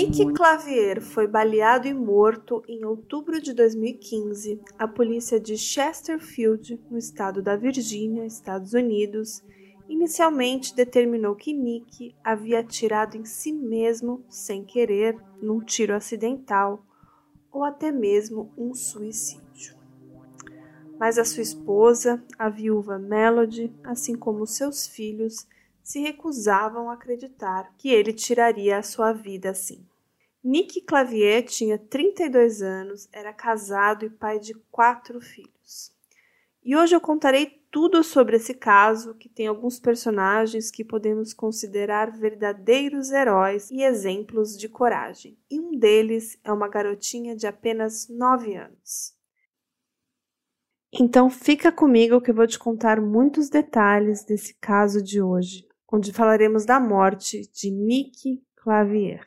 Nick Clavier foi baleado e morto em outubro de 2015. A polícia de Chesterfield, no estado da Virgínia, Estados Unidos, inicialmente determinou que Nick havia atirado em si mesmo sem querer, num tiro acidental, ou até mesmo um suicídio. Mas a sua esposa, a viúva Melody, assim como seus filhos, se recusavam a acreditar que ele tiraria a sua vida assim. Nick Clavier tinha 32 anos, era casado e pai de quatro filhos. E hoje eu contarei tudo sobre esse caso, que tem alguns personagens que podemos considerar verdadeiros heróis e exemplos de coragem. E um deles é uma garotinha de apenas 9 anos. Então fica comigo que eu vou te contar muitos detalhes desse caso de hoje onde falaremos da morte de Nick Clavier.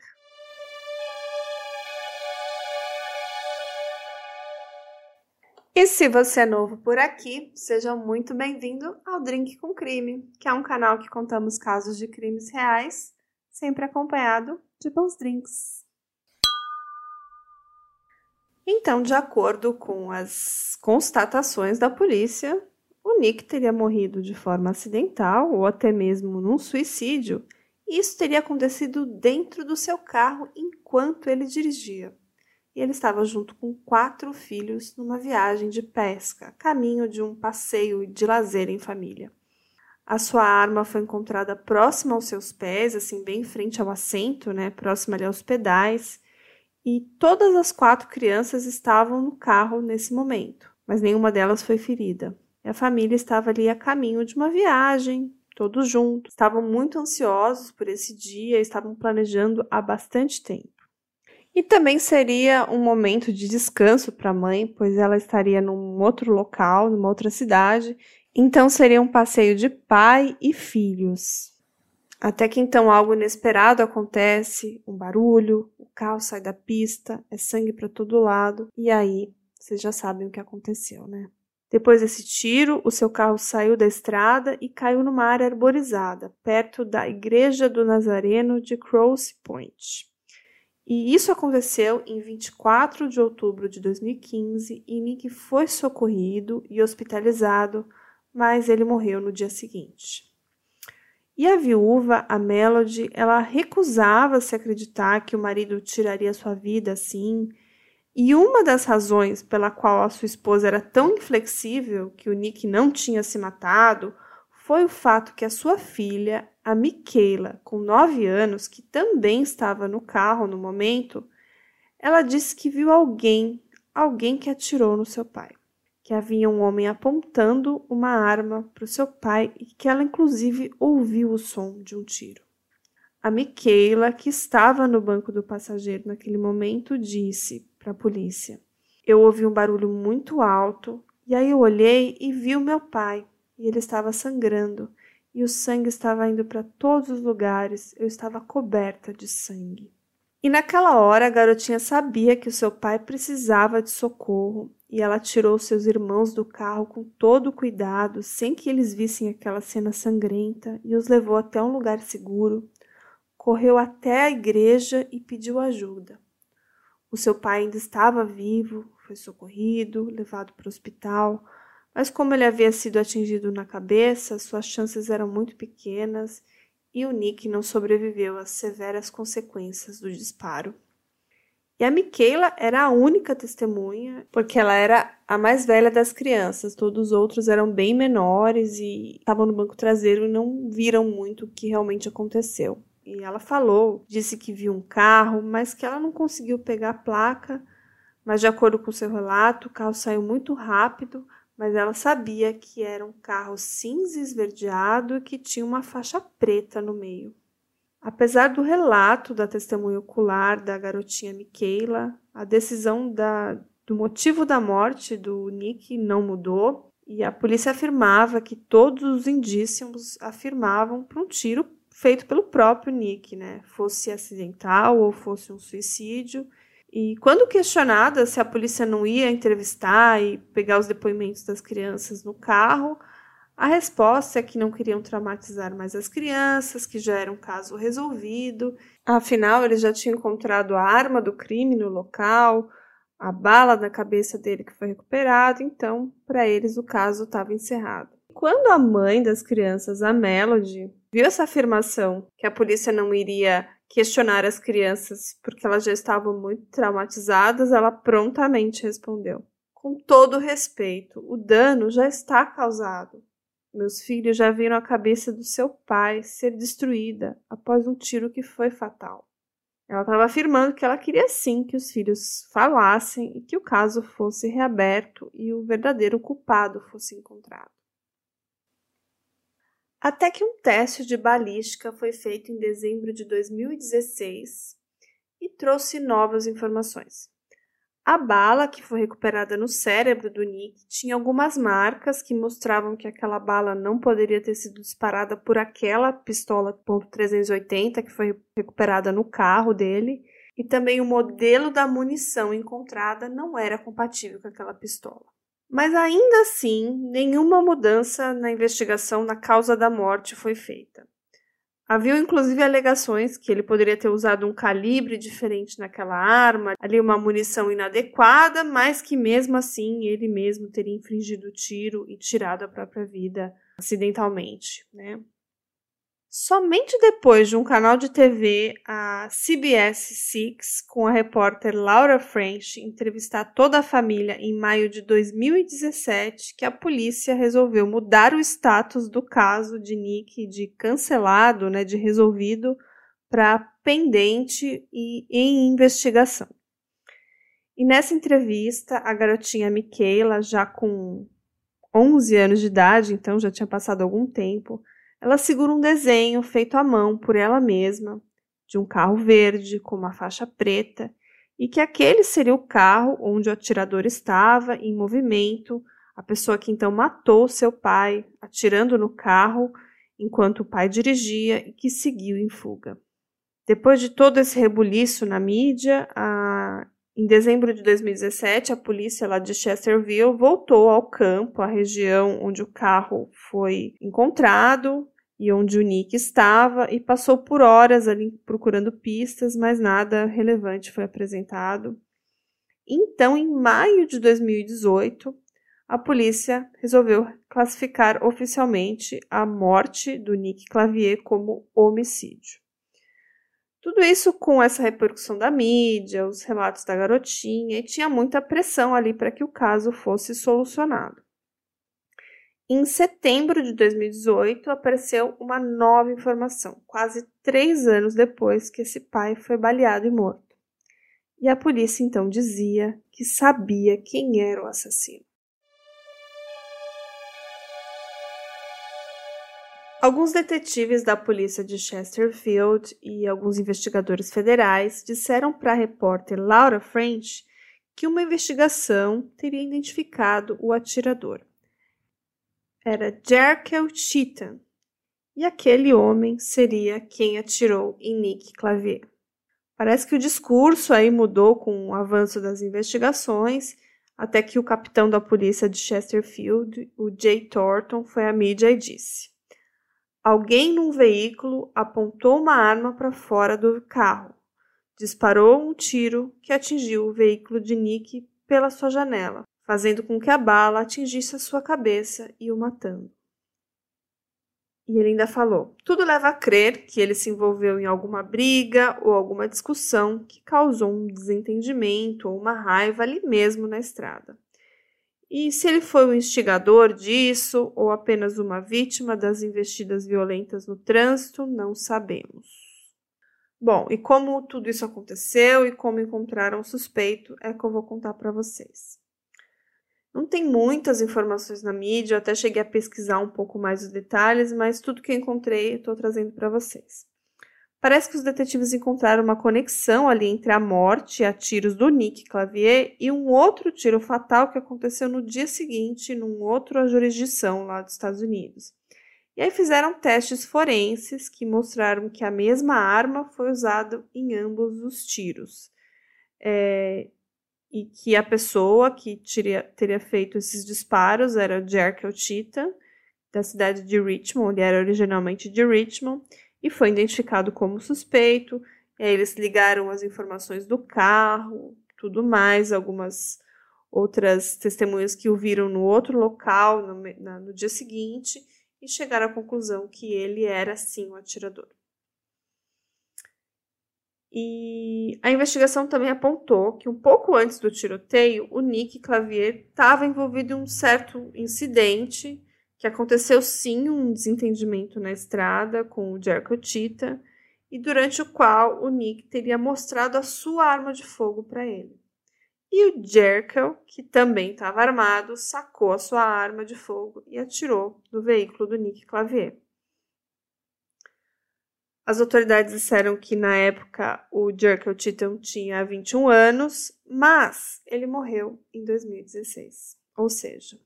E se você é novo por aqui, seja muito bem-vindo ao Drink com Crime, que é um canal que contamos casos de crimes reais, sempre acompanhado de bons drinks. Então, de acordo com as constatações da polícia, o Nick teria morrido de forma acidental ou até mesmo num suicídio, e isso teria acontecido dentro do seu carro enquanto ele dirigia. E ele estava junto com quatro filhos numa viagem de pesca, caminho de um passeio de lazer em família. A sua arma foi encontrada próxima aos seus pés, assim, bem em frente ao assento, né, próxima ali aos pedais, e todas as quatro crianças estavam no carro nesse momento, mas nenhuma delas foi ferida. E a família estava ali a caminho de uma viagem, todos juntos. Estavam muito ansiosos por esse dia, estavam planejando há bastante tempo. E também seria um momento de descanso para a mãe, pois ela estaria num outro local, numa outra cidade. Então seria um passeio de pai e filhos. Até que então algo inesperado acontece, um barulho, o carro sai da pista, é sangue para todo lado, e aí vocês já sabem o que aconteceu, né? Depois desse tiro, o seu carro saiu da estrada e caiu numa área arborizada, perto da Igreja do Nazareno de Cross Point. E isso aconteceu em 24 de outubro de 2015 e Nick foi socorrido e hospitalizado, mas ele morreu no dia seguinte. E a viúva, a Melody, ela recusava se acreditar que o marido tiraria sua vida assim e uma das razões pela qual a sua esposa era tão inflexível que o Nick não tinha se matado foi o fato que a sua filha, a Michaela, com nove anos, que também estava no carro no momento, ela disse que viu alguém, alguém que atirou no seu pai, que havia um homem apontando uma arma para o seu pai e que ela inclusive ouviu o som de um tiro. A Michaela, que estava no banco do passageiro naquele momento, disse para a polícia. Eu ouvi um barulho muito alto e aí eu olhei e vi o meu pai e ele estava sangrando e o sangue estava indo para todos os lugares. Eu estava coberta de sangue. E naquela hora a garotinha sabia que o seu pai precisava de socorro e ela tirou seus irmãos do carro com todo cuidado, sem que eles vissem aquela cena sangrenta, e os levou até um lugar seguro. Correu até a igreja e pediu ajuda. O seu pai ainda estava vivo, foi socorrido, levado para o hospital, mas como ele havia sido atingido na cabeça, suas chances eram muito pequenas e o Nick não sobreviveu às severas consequências do disparo. E a Michaela era a única testemunha, porque ela era a mais velha das crianças. Todos os outros eram bem menores e estavam no banco traseiro e não viram muito o que realmente aconteceu. E ela falou, disse que viu um carro, mas que ela não conseguiu pegar a placa. Mas, de acordo com seu relato, o carro saiu muito rápido, mas ela sabia que era um carro cinza esverdeado e que tinha uma faixa preta no meio. Apesar do relato da testemunha ocular da garotinha Michaela, a decisão da, do motivo da morte do Nick não mudou e a polícia afirmava que todos os indícios afirmavam para um tiro feito pelo próprio Nick, né? Fosse acidental ou fosse um suicídio. E quando questionada se a polícia não ia entrevistar e pegar os depoimentos das crianças no carro, A resposta é que não queriam traumatizar mais as crianças, que já era um caso resolvido. Afinal, eles já tinham encontrado a arma do crime no local, a bala na cabeça dele que foi recuperada, então, para eles, o caso estava encerrado. Quando a mãe das crianças, a Melody, viu essa afirmação que a polícia não iria questionar as crianças porque elas já estavam muito traumatizadas, ela prontamente respondeu: Com todo respeito, o dano já está causado. Meus filhos já viram a cabeça do seu pai ser destruída após um tiro que foi fatal. Ela estava afirmando que ela queria sim que os filhos falassem e que o caso fosse reaberto e o verdadeiro culpado fosse encontrado. Até que um teste de balística foi feito em dezembro de 2016 e trouxe novas informações. A bala que foi recuperada no cérebro do Nick tinha algumas marcas que mostravam que aquela bala não poderia ter sido disparada por aquela pistola .380 que foi recuperada no carro dele, e também o modelo da munição encontrada não era compatível com aquela pistola. Mas ainda assim, nenhuma mudança na investigação na causa da morte foi feita. Havia inclusive alegações que ele poderia ter usado um calibre diferente naquela arma, ali uma munição inadequada, mas que mesmo assim ele mesmo teria infligido o tiro e tirado a própria vida acidentalmente, né? Somente depois de um canal de TV, a CBS Six, com a repórter Laura French, entrevistar toda a família em maio de 2017, que a polícia resolveu mudar o status do caso de Nick de cancelado, né, de resolvido, para pendente e em investigação. E nessa entrevista, a garotinha Michaela, já com 11 anos de idade, então já tinha passado algum tempo, ela segura um desenho feito à mão por ela mesma, de um carro verde com uma faixa preta, e que aquele seria o carro onde o atirador estava em movimento, a pessoa que então matou seu pai, atirando no carro enquanto o pai dirigia e que seguiu em fuga. Depois de todo esse rebuliço na mídia, a... em dezembro de 2017, a polícia lá de Chesterville voltou ao campo, a região onde o carro foi encontrado, e onde o Nick estava e passou por horas ali procurando pistas, mas nada relevante foi apresentado. Então, em maio de 2018, a polícia resolveu classificar oficialmente a morte do Nick Clavier como homicídio. Tudo isso com essa repercussão da mídia, os relatos da garotinha, e tinha muita pressão ali para que o caso fosse solucionado. Em setembro de 2018, apareceu uma nova informação, quase três anos depois que esse pai foi baleado e morto. E a polícia então dizia que sabia quem era o assassino. Alguns detetives da polícia de Chesterfield e alguns investigadores federais disseram para a repórter Laura French que uma investigação teria identificado o atirador era Jerkel Cheatham, e aquele homem seria quem atirou em Nick Clavier. Parece que o discurso aí mudou com o avanço das investigações, até que o capitão da polícia de Chesterfield, o Jay Thornton, foi à mídia e disse: Alguém num veículo apontou uma arma para fora do carro, disparou um tiro que atingiu o veículo de Nick pela sua janela fazendo com que a bala atingisse a sua cabeça e o matando. E ele ainda falou: tudo leva a crer que ele se envolveu em alguma briga ou alguma discussão que causou um desentendimento ou uma raiva ali mesmo na estrada. E se ele foi o instigador disso ou apenas uma vítima das investidas violentas no trânsito, não sabemos. Bom, e como tudo isso aconteceu e como encontraram o suspeito é que eu vou contar para vocês. Não tem muitas informações na mídia, eu até cheguei a pesquisar um pouco mais os detalhes, mas tudo que eu encontrei eu estou trazendo para vocês. Parece que os detetives encontraram uma conexão ali entre a morte a tiros do Nick Clavier e um outro tiro fatal que aconteceu no dia seguinte num outra jurisdição lá dos Estados Unidos. E aí fizeram testes forenses que mostraram que a mesma arma foi usada em ambos os tiros. É, e que a pessoa que teria, teria feito esses disparos era o Jerkel Cheetah, da cidade de Richmond, ele era originalmente de Richmond, e foi identificado como suspeito. E aí eles ligaram as informações do carro, tudo mais, algumas outras testemunhas que o viram no outro local no, na, no dia seguinte e chegaram à conclusão que ele era sim o atirador. E a investigação também apontou que um pouco antes do tiroteio, o Nick Clavier estava envolvido em um certo incidente que aconteceu sim um desentendimento na estrada com o Jericho Tita e durante o qual o Nick teria mostrado a sua arma de fogo para ele. E o Jerkel, que também estava armado, sacou a sua arma de fogo e atirou no veículo do Nick Clavier. As autoridades disseram que na época o Jerkel Titan tinha 21 anos, mas ele morreu em 2016. Ou seja,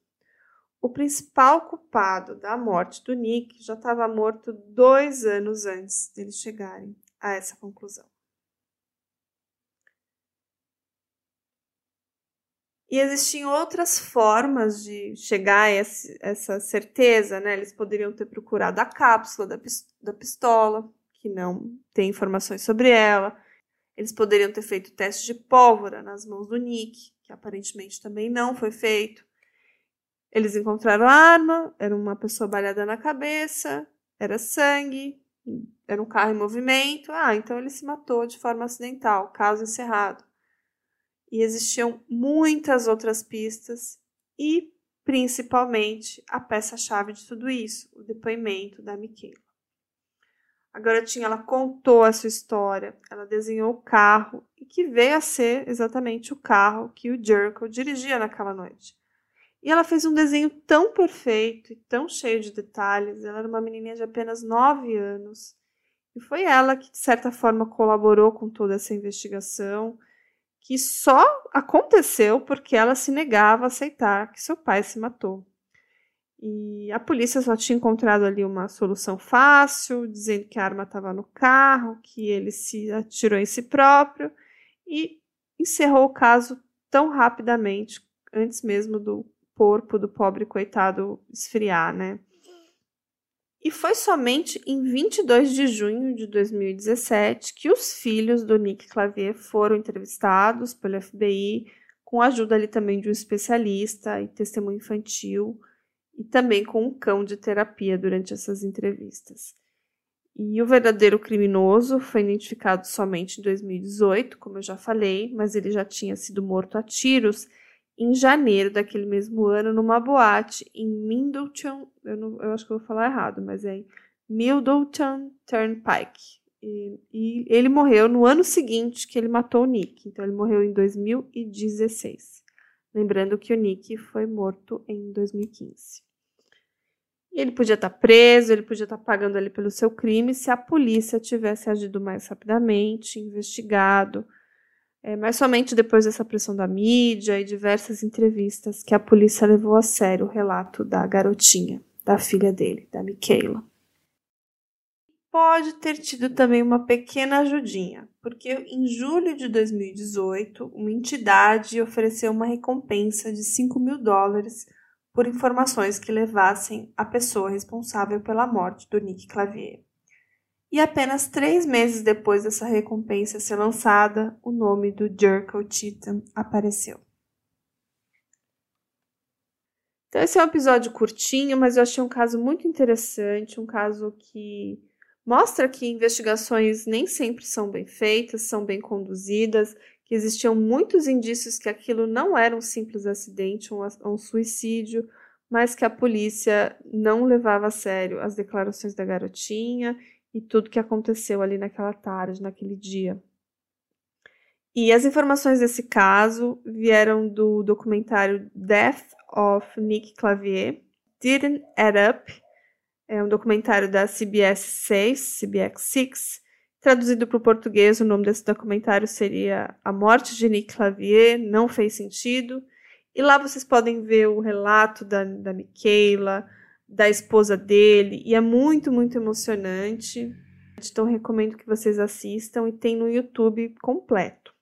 o principal culpado da morte do Nick já estava morto dois anos antes deles chegarem a essa conclusão. E existiam outras formas de chegar a essa certeza, né? Eles poderiam ter procurado a cápsula da pistola, que não tem informações sobre ela. Eles poderiam ter feito teste de pólvora nas mãos do Nick, que aparentemente também não foi feito. Eles encontraram a arma, era uma pessoa balhada na cabeça, era sangue, era um carro em movimento. Ah, então ele se matou de forma acidental, caso encerrado e existiam muitas outras pistas e, principalmente, a peça-chave de tudo isso, o depoimento da Michaela. A garotinha ela contou a sua história, ela desenhou o carro e que veio a ser exatamente o carro que o Jericho dirigia naquela noite. E ela fez um desenho tão perfeito e tão cheio de detalhes. Ela era uma menininha de apenas 9 anos. E foi ela que, de certa forma, colaborou com toda essa investigação que só aconteceu porque ela se negava a aceitar que seu pai se matou. E a polícia só tinha encontrado ali uma solução fácil, dizendo que a arma estava no carro, que ele se atirou em si próprio e encerrou o caso tão rapidamente, antes mesmo do corpo do pobre coitado esfriar, né? E foi somente em 22 de junho de 2017 que os filhos do Nick Clavier foram entrevistados pelo FBI, com a ajuda ali também de um especialista em testemunho infantil e também com um cão de terapia durante essas entrevistas. E o verdadeiro criminoso foi identificado somente em 2018, como eu já falei, mas ele já tinha sido morto a tiros em janeiro daquele mesmo ano numa boate em Middleton, eu, não, eu acho que eu vou falar errado, mas é em Middleton Turnpike. E, e, ele morreu no ano seguinte que ele matou o Nick, então ele morreu em 2016. Lembrando que o Nick foi morto em 2015. Ele podia estar preso, ele podia estar pagando ali pelo seu crime se a polícia tivesse agido mais rapidamente, investigado, é, mas somente depois dessa pressão da mídia e diversas entrevistas que a polícia levou a sério o relato da garotinha, da filha dele, da Michaela. Pode ter tido também uma pequena ajudinha, porque em julho de 2018, uma entidade ofereceu uma recompensa de 5 mil dólares por informações que levassem a pessoa responsável pela morte do Nick Clavier. E apenas três meses depois dessa recompensa ser lançada, o nome do Jerko Titan apareceu. Então, esse é um episódio curtinho, mas eu achei um caso muito interessante, um caso que mostra que investigações nem sempre são bem feitas, são bem conduzidas, que existiam muitos indícios que aquilo não era um simples acidente, um, um suicídio, mas que a polícia não levava a sério as declarações da garotinha e tudo que aconteceu ali naquela tarde, naquele dia. E as informações desse caso vieram do documentário Death of Nick Clavier, Didn't Add Up, é um documentário da CBS 6, CBS 6. Traduzido para o português, o nome desse documentário seria A Morte de Nick Clavier, Não Fez Sentido. E lá vocês podem ver o relato da, da Michaela, da esposa dele, e é muito, muito emocionante. Então, recomendo que vocês assistam e tem no YouTube completo.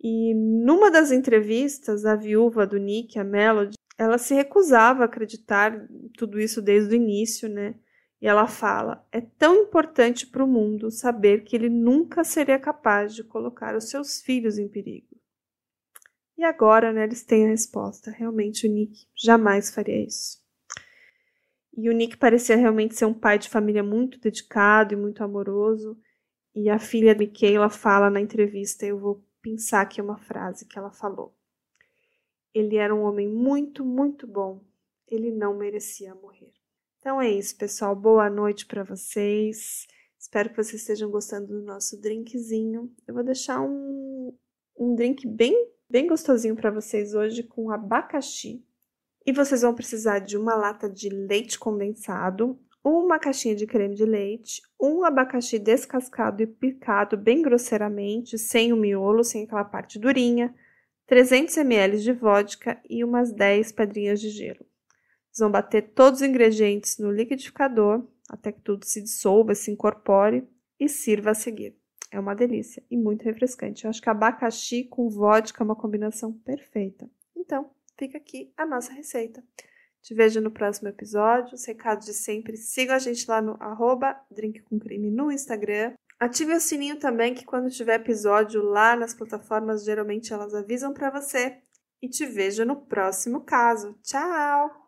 E numa das entrevistas, a viúva do Nick, a Melody, ela se recusava a acreditar tudo isso desde o início, né? E ela fala: é tão importante para o mundo saber que ele nunca seria capaz de colocar os seus filhos em perigo. E agora, né, eles têm a resposta. Realmente, o Nick jamais faria isso. E o Nick parecia realmente ser um pai de família muito dedicado e muito amoroso. E a filha de Michaela fala na entrevista, eu vou pensar aqui uma frase que ela falou. Ele era um homem muito, muito bom. Ele não merecia morrer. Então é isso, pessoal. Boa noite para vocês. Espero que vocês estejam gostando do nosso drinkzinho. Eu vou deixar um, um drink bem, bem gostosinho para vocês hoje com abacaxi. E vocês vão precisar de uma lata de leite condensado, uma caixinha de creme de leite, um abacaxi descascado e picado bem grosseiramente, sem o miolo, sem aquela parte durinha, 300 ml de vodka e umas 10 pedrinhas de gelo. Vocês vão bater todos os ingredientes no liquidificador até que tudo se dissolva, se incorpore e sirva a seguir. É uma delícia e muito refrescante. Eu acho que abacaxi com vodka é uma combinação perfeita. Então, fica aqui a nossa receita. Te vejo no próximo episódio. Os recados de sempre. Sigam a gente lá no arroba Drink com Crime no Instagram. Ative o sininho também, que quando tiver episódio lá nas plataformas, geralmente elas avisam para você. E te vejo no próximo caso. Tchau!